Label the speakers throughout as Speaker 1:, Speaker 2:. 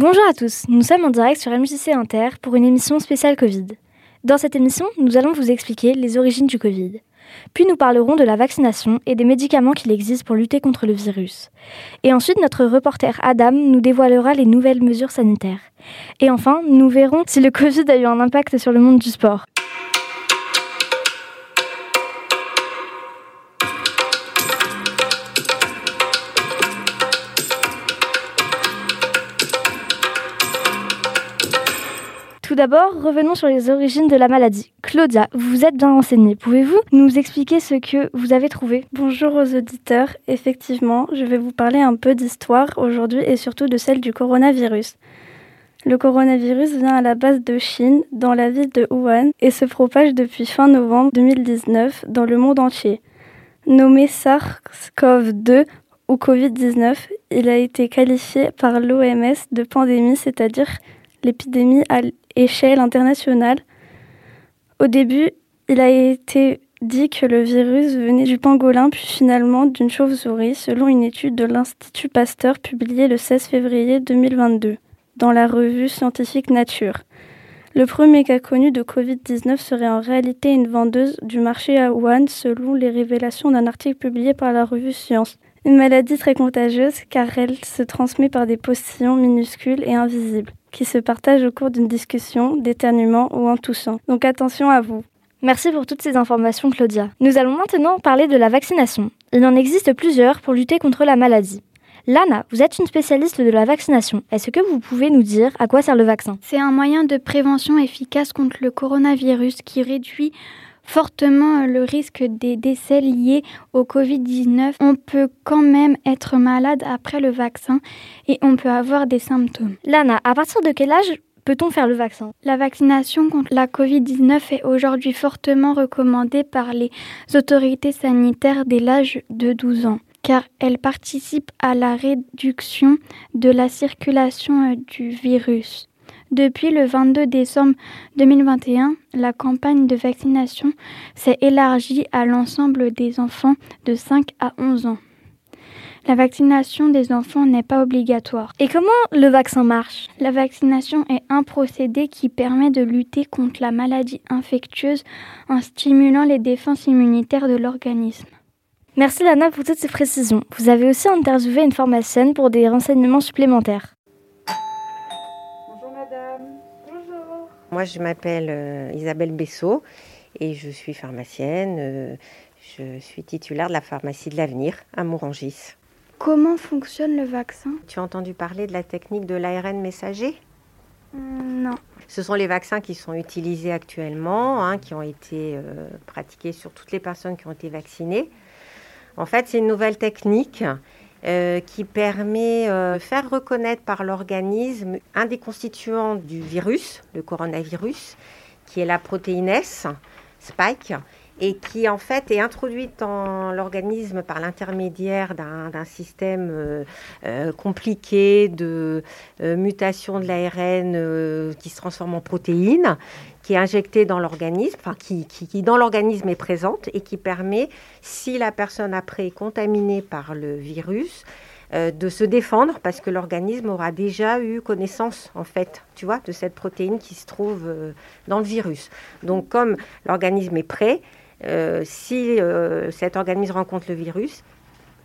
Speaker 1: Bonjour à tous, nous sommes en direct sur MJC Inter pour une émission spéciale Covid. Dans cette émission, nous allons vous expliquer les origines du Covid. Puis nous parlerons de la vaccination et des médicaments qu'il existe pour lutter contre le virus. Et ensuite, notre reporter Adam nous dévoilera les nouvelles mesures sanitaires. Et enfin, nous verrons si le Covid a eu un impact sur le monde du sport. D'abord, revenons sur les origines de la maladie. Claudia, vous êtes bien renseignée. Pouvez-vous nous expliquer ce que vous avez trouvé
Speaker 2: Bonjour aux auditeurs. Effectivement, je vais vous parler un peu d'histoire aujourd'hui et surtout de celle du coronavirus. Le coronavirus vient à la base de Chine, dans la ville de Wuhan, et se propage depuis fin novembre 2019 dans le monde entier. Nommé SARS-CoV-2 ou Covid-19, il a été qualifié par l'OMS de pandémie, c'est-à-dire l'épidémie échelle internationale. Au début, il a été dit que le virus venait du pangolin puis finalement d'une chauve-souris selon une étude de l'Institut Pasteur publiée le 16 février 2022 dans la revue scientifique Nature. Le premier cas connu de Covid-19 serait en réalité une vendeuse du marché à Wuhan selon les révélations d'un article publié par la revue Science. Une maladie très contagieuse car elle se transmet par des postillons minuscules et invisibles qui se partagent au cours d'une discussion, d'éternuement ou en toussant. Donc attention à vous.
Speaker 1: Merci pour toutes ces informations Claudia. Nous allons maintenant parler de la vaccination. Il en existe plusieurs pour lutter contre la maladie. Lana, vous êtes une spécialiste de la vaccination. Est-ce que vous pouvez nous dire à quoi sert le vaccin?
Speaker 3: C'est un moyen de prévention efficace contre le coronavirus qui réduit fortement le risque des décès liés au Covid-19. On peut quand même être malade après le vaccin et on peut avoir des symptômes.
Speaker 1: Lana, à partir de quel âge peut-on faire le vaccin?
Speaker 3: La vaccination contre la Covid-19 est aujourd'hui fortement recommandée par les autorités sanitaires dès l'âge de 12 ans car elle participe à la réduction de la circulation du virus. Depuis le 22 décembre 2021, la campagne de vaccination s'est élargie à l'ensemble des enfants de 5 à 11 ans. La vaccination des enfants n'est pas obligatoire.
Speaker 1: Et comment le vaccin marche?
Speaker 3: La vaccination est un procédé qui permet de lutter contre la maladie infectieuse en stimulant les défenses immunitaires de l'organisme.
Speaker 1: Merci Lana pour toutes ces précisions. Vous avez aussi interviewé une pharmacienne pour des renseignements supplémentaires.
Speaker 4: Moi je m'appelle euh, Isabelle Bessot et je suis pharmacienne. Euh, je suis titulaire de la pharmacie de l'avenir à Mourangis.
Speaker 3: Comment fonctionne le vaccin?
Speaker 4: Tu as entendu parler de la technique de l'ARN messager?
Speaker 3: Non.
Speaker 4: Ce sont les vaccins qui sont utilisés actuellement, hein, qui ont été euh, pratiqués sur toutes les personnes qui ont été vaccinées. En fait, c'est une nouvelle technique euh, qui permet euh, de faire reconnaître par l'organisme un des constituants du virus, le coronavirus, qui est la protéine S, Spike, et qui en fait est introduite dans l'organisme par l'intermédiaire d'un système euh, compliqué de mutation de l'ARN qui se transforme en protéine, qui est injectée dans l'organisme, enfin qui, qui, dans l'organisme est présente et qui permet, si la personne après est contaminée par le virus, euh, de se défendre parce que l'organisme aura déjà eu connaissance, en fait, tu vois, de cette protéine qui se trouve euh, dans le virus. Donc, comme l'organisme est prêt, euh, si cet organisme rencontre le virus,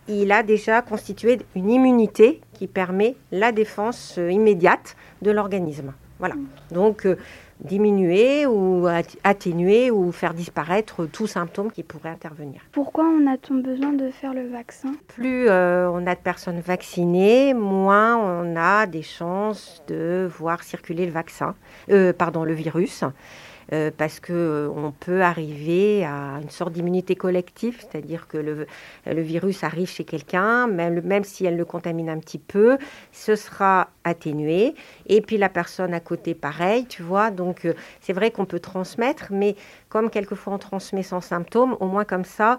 Speaker 4: il a déjà constitué une immunité qui permet la défense immédiate de l'organisme. Voilà. Donc, diminuer ou atténuer ou faire disparaître tout symptôme qui pourrait intervenir.
Speaker 3: Pourquoi on a-t-on besoin de faire le vaccin?
Speaker 4: Plus euh, on a de personnes vaccinées, moins on a des chances de voir circuler le vaccin, euh, pardon, le virus. Euh, parce qu'on euh, peut arriver à une sorte d'immunité collective, c'est-à-dire que le, virus arrive chez quelqu'un, même, même si elle le contamine un petit peu, ce sera atténué. Et puis la personne à côté, pareil, tu vois. Donc euh, c'est vrai qu'on peut transmettre, mais comme quelquefois on transmet sans symptômes, au moins comme ça,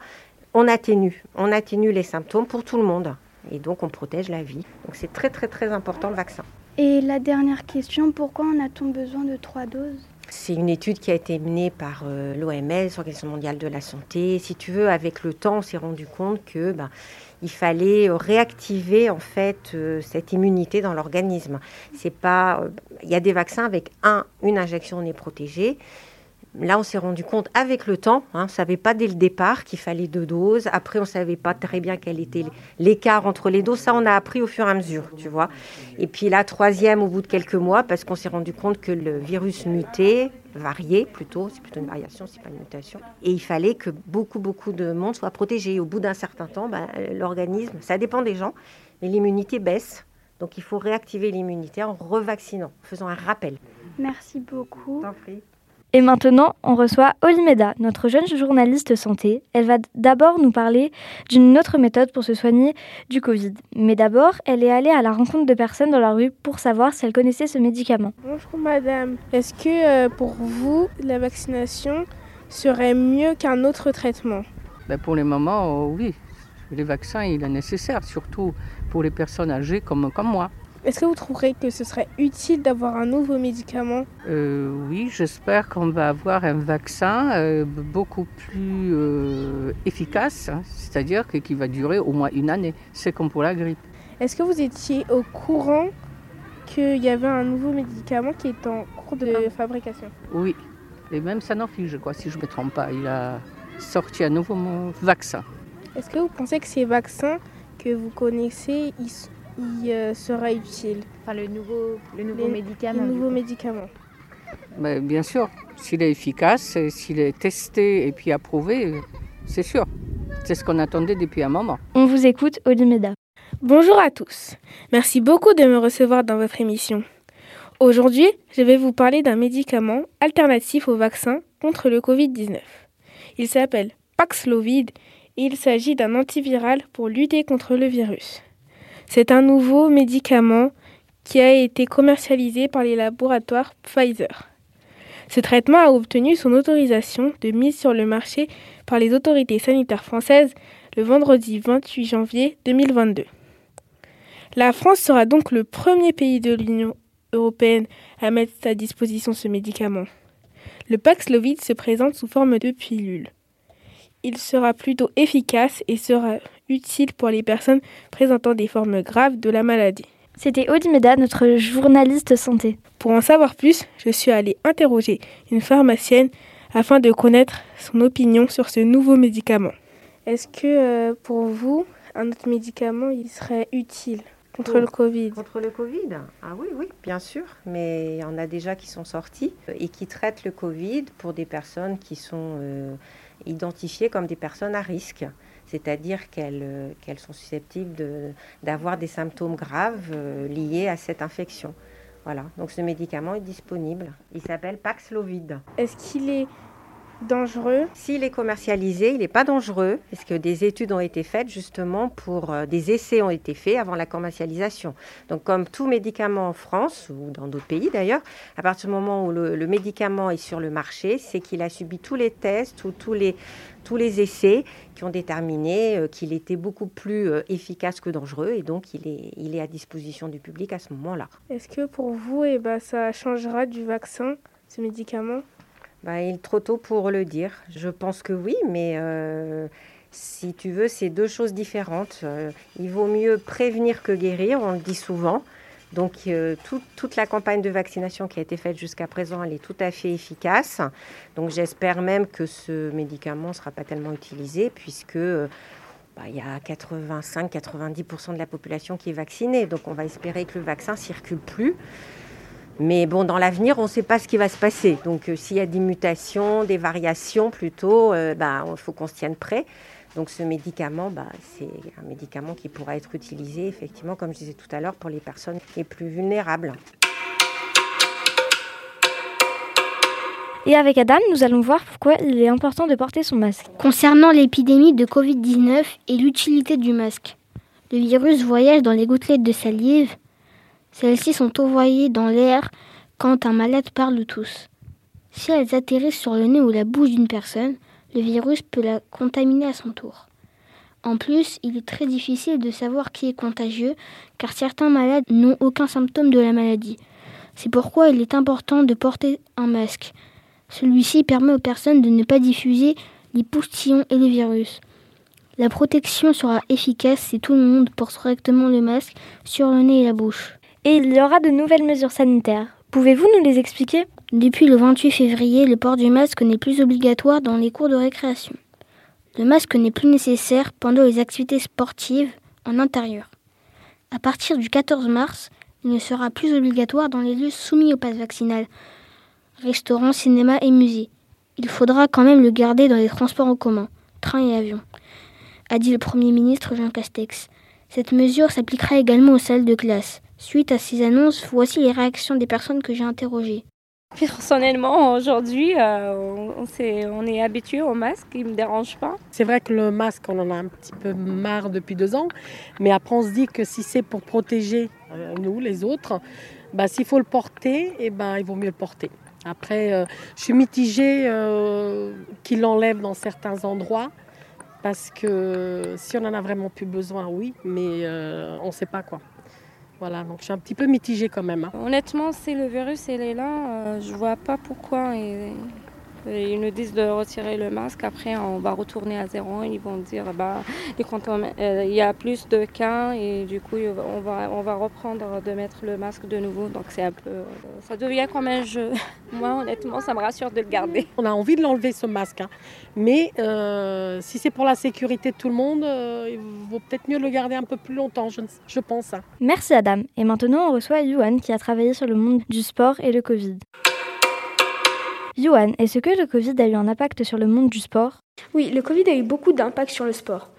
Speaker 4: on atténue. On atténue les symptômes pour tout le monde. Et donc on protège la vie. Donc c'est très très très important le vaccin.
Speaker 3: Et la dernière question, pourquoi en a-t-on besoin de trois doses?
Speaker 4: C'est une étude qui a été menée par euh, l'OMS, l'Organisation mondiale de la santé. Si tu veux, avec le temps, on s'est rendu compte que ben, il fallait réactiver en fait euh, cette immunité dans l'organisme. C'est pas, il y a des vaccins avec un, une injection, on est protégé. Là, on s'est rendu compte avec le temps, hein, on ne savait pas dès le départ qu'il fallait deux doses. Après, on ne savait pas très bien quel était l'écart entre les doses. Ça, on a appris au fur et à mesure, tu vois. Et puis la troisième, au bout de quelques mois, parce qu'on s'est rendu compte que le virus mutait, variait plutôt, c'est plutôt une variation, c'est pas une mutation. Et il fallait que beaucoup, beaucoup de monde soit protégé. au bout d'un certain temps, ben, l'organisme, ça dépend des gens, mais l'immunité baisse. Donc il faut réactiver l'immunité en revaccinant, en faisant un rappel.
Speaker 3: Merci beaucoup.
Speaker 1: Et maintenant, on reçoit Olimeda, notre jeune journaliste santé. Elle va d'abord nous parler d'une autre méthode pour se soigner du Covid. Mais d'abord, elle est allée à la rencontre de personnes dans la rue pour savoir si elles connaissaient ce médicament.
Speaker 5: Bonjour madame, est-ce que euh, pour vous, la vaccination serait mieux qu'un autre traitement?
Speaker 6: Ben Pour le moment, oui. Les vaccins, il est nécessaire, surtout pour les personnes âgées comme, comme moi.
Speaker 5: Est-ce que vous trouverez que ce serait utile d'avoir un nouveau médicament?
Speaker 6: Euh, Oui, j'espère qu'on va avoir un vaccin euh, beaucoup plus euh, efficace, hein, c'est-à-dire qui va durer au moins une année. C'est comme pour la grippe.
Speaker 5: Est-ce que vous étiez au courant qu'il y avait un nouveau médicament qui est en cours de ah. fabrication?
Speaker 6: Oui, et même Sanofi, je crois, si je ne me trompe pas, il a sorti un nouveau vaccin.
Speaker 5: Est-ce que vous pensez que ces vaccins que vous connaissez, ils il euh, sera utile.
Speaker 7: Enfin, le nouveau, le nouveau médicament.
Speaker 5: Le nouveau médicament.
Speaker 6: Mais bien sûr, s'il est efficace, s'il est testé et puis approuvé, c'est sûr. C'est ce qu'on attendait depuis un moment.
Speaker 1: On vous écoute, Olimeda.
Speaker 5: Bonjour à tous. Merci beaucoup de me recevoir dans votre émission. Aujourd'hui, je vais vous parler d'un médicament alternatif au vaccin contre le Covid-19. Il s'appelle Paxlovid et il s'agit d'un antiviral pour lutter contre le virus. C'est un nouveau médicament qui a été commercialisé par les laboratoires Pfizer. Ce traitement a obtenu son autorisation de mise sur le marché par les autorités sanitaires françaises le vendredi 28 janvier 2022. La France sera donc le premier pays de l'Union européenne à mettre à disposition ce médicament. Le Paxlovid se présente sous forme de pilule. Il sera plutôt efficace et sera utile pour les personnes présentant des formes graves de la maladie.
Speaker 1: C'était Odimeda, notre journaliste santé.
Speaker 5: Pour en savoir plus, je suis allée interroger une pharmacienne afin de connaître son opinion sur ce nouveau médicament. Est-ce que euh, pour vous, un autre médicament, il serait utile? Contre le Covid
Speaker 4: Contre le Covid Ah oui, oui, bien sûr. Mais il y en a déjà qui sont sortis et qui traitent le Covid pour des personnes qui sont euh, identifiées comme des personnes à risque c'est-à-dire qu'elles euh, sont susceptibles d'avoir des symptômes graves euh, liés à cette infection. Voilà, donc ce médicament est disponible. Il s'appelle Paxlovid.
Speaker 5: Est-ce qu'il est dangereux
Speaker 4: S'il est commercialisé, il n'est pas dangereux, parce que des études ont été faites justement pour... Euh, des essais ont été faits avant la commercialisation. Donc comme tout médicament en France, ou dans d'autres pays d'ailleurs, à partir du moment où le, médicament est sur le marché, c'est qu'il a subi tous les tests ou tous les, tous les essais qui ont déterminé euh, qu'il était beaucoup plus euh, efficace que dangereux, et donc il est, il est à disposition du public à ce moment-là.
Speaker 5: Est-ce que pour vous, eh ben, ça changera du vaccin, ce médicament?
Speaker 4: Bah, il est trop tôt pour le dire. Je pense que oui, mais euh, si tu veux, c'est deux choses différentes. Euh, il vaut mieux prévenir que guérir, on le dit souvent. Donc euh, toute la campagne de vaccination qui a été faite jusqu'à présent, elle est tout à fait efficace. Donc j'espère même que ce médicament ne sera pas tellement utilisé puisque bah, il y a 85-90% de la population qui est vaccinée. Donc on va espérer que le vaccin circule plus. Mais bon, dans l'avenir, on ne sait pas ce qui va se passer. Donc, euh, s'il y a des mutations, des variations plutôt, il euh, bah, faut qu'on se tienne prêt. Donc, ce médicament, bah, c'est un médicament qui pourra être utilisé, effectivement, comme je disais tout à l'heure, pour les personnes les plus vulnérables.
Speaker 1: Et avec Adam, nous allons voir pourquoi il est important de porter son masque.
Speaker 8: Concernant l'épidémie de Covid-19 et l'utilité du masque, le virus voyage dans les gouttelettes de salive, celles-ci sont envoyées dans l'air quand un malade parle tous. Si elles atterrissent sur le nez ou la bouche d'une personne, le virus peut la contaminer à son tour. En plus, il est très difficile de savoir qui est contagieux car certains malades n'ont aucun symptôme de la maladie. C'est pourquoi il est important de porter un masque. Celui-ci permet aux personnes de ne pas diffuser les poustillons et les virus. La protection sera efficace si tout le monde porte correctement le masque sur le nez et la bouche.
Speaker 1: Et il y aura de nouvelles mesures sanitaires. Pouvez-vous nous les expliquer?
Speaker 8: Depuis le 28 février, le port du masque n'est plus obligatoire dans les cours de récréation. Le masque n'est plus nécessaire pendant les activités sportives en intérieur. À partir du 14 mars, il ne sera plus obligatoire dans les lieux soumis au pass vaccinal, restaurants, cinéma et musées. Il faudra quand même le garder dans les transports en commun, trains et avions, a dit le Premier ministre Jean Castex. Cette mesure s'appliquera également aux salles de classe. Suite à ces annonces, voici les réactions des personnes que j'ai interrogées.
Speaker 9: Personnellement, aujourd'hui, euh, on, est, on est habitué au masque, il ne me dérange pas.
Speaker 10: C'est vrai que le masque, on en a un petit peu marre depuis deux ans, mais après on se dit que si c'est pour protéger euh, nous, les autres, bah, s'il faut le porter, eh ben, il vaut mieux le porter. Après, euh, je suis mitigée qu'il l'enlève dans certains endroits, parce que si on en a vraiment plus besoin, oui, mais on ne sait pas quoi. Voilà, donc je suis un petit peu mitigée quand même. Hein.
Speaker 9: Honnêtement, si le virus il est là, euh, je vois pas pourquoi ils nous disent de retirer le masque. Après, on va retourner à zéro. Ils vont dire bah, euh, il y a plus de cas et du coup, on va, on va reprendre de mettre le masque de nouveau. Donc, c'est un peu. Euh, ça devient comme un jeu. Moi, honnêtement, ça me rassure de le garder.
Speaker 10: On a envie de l'enlever, ce masque. Hein. Mais euh, si c'est pour la sécurité de tout le monde, il vaut peut-être mieux le garder un peu plus longtemps, je, je pense. Hein.
Speaker 1: Merci, Adam. Et maintenant, on reçoit Yuan qui a travaillé sur le monde du sport et le Covid. Johan, est-ce que le Covid a eu un impact sur le monde du sport?
Speaker 11: Oui, le Covid a eu beaucoup d'impact sur le sport.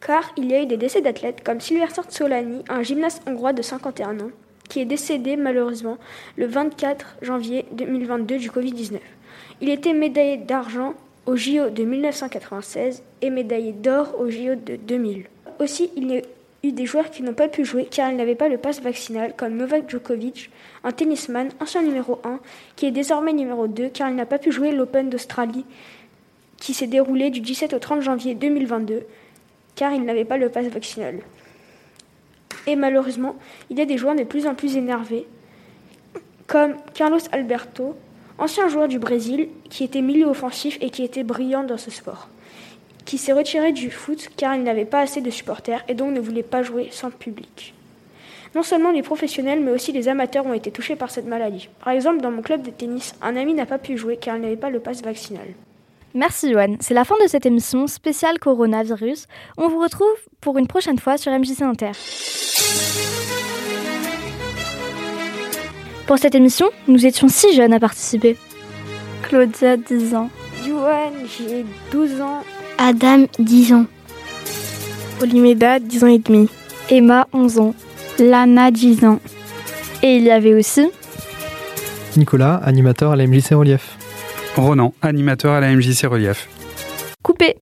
Speaker 11: Car il y a eu des décès d'athlètes comme Sylvester Solani, un gymnaste hongrois de 51 ans, qui est décédé malheureusement le 24 janvier 2022 du Covid-19. Il était médaillé d'argent au JO de 1996 et médaillé d'or au JO de 2000. Aussi, il eu des joueurs qui n'ont pas pu jouer car ils n'avaient pas le pass vaccinal, comme Novak Djokovic, un tennisman, ancien numéro 1, qui est désormais numéro 2 car il n'a pas pu jouer l'Open d'Australie qui s'est déroulé du 17 au 30 janvier 2022 car il n'avait pas le pass vaccinal. Et malheureusement, il y a des joueurs de plus en plus énervés, comme Carlos Alberto, ancien joueur du Brésil, qui était milieu offensif et qui était brillant dans ce sport qui s'est retiré du foot car il n'avait pas assez de supporters et donc ne voulait pas jouer sans public. Non seulement les professionnels mais aussi les amateurs ont été touchés par cette maladie. Par exemple, dans mon club de tennis, un ami n'a pas pu jouer car il n'avait pas le pass vaccinal.
Speaker 1: Merci Johan, c'est la fin de cette émission spéciale coronavirus. On vous retrouve pour une prochaine fois sur MJC Inter. Pour cette émission, nous étions six jeunes à participer.
Speaker 2: Claudia, 10 ans.
Speaker 11: Johan, j'ai 12 ans.
Speaker 8: Adam, 10 ans.
Speaker 5: Olimeda, 10 ans et demi.
Speaker 1: Emma, 11 ans.
Speaker 3: Lana, 10 ans.
Speaker 1: Et il y avait aussi
Speaker 12: Nicolas, animateur à la MJC Relief.
Speaker 13: Ronan, animateur à la MJC Relief.
Speaker 1: Coupé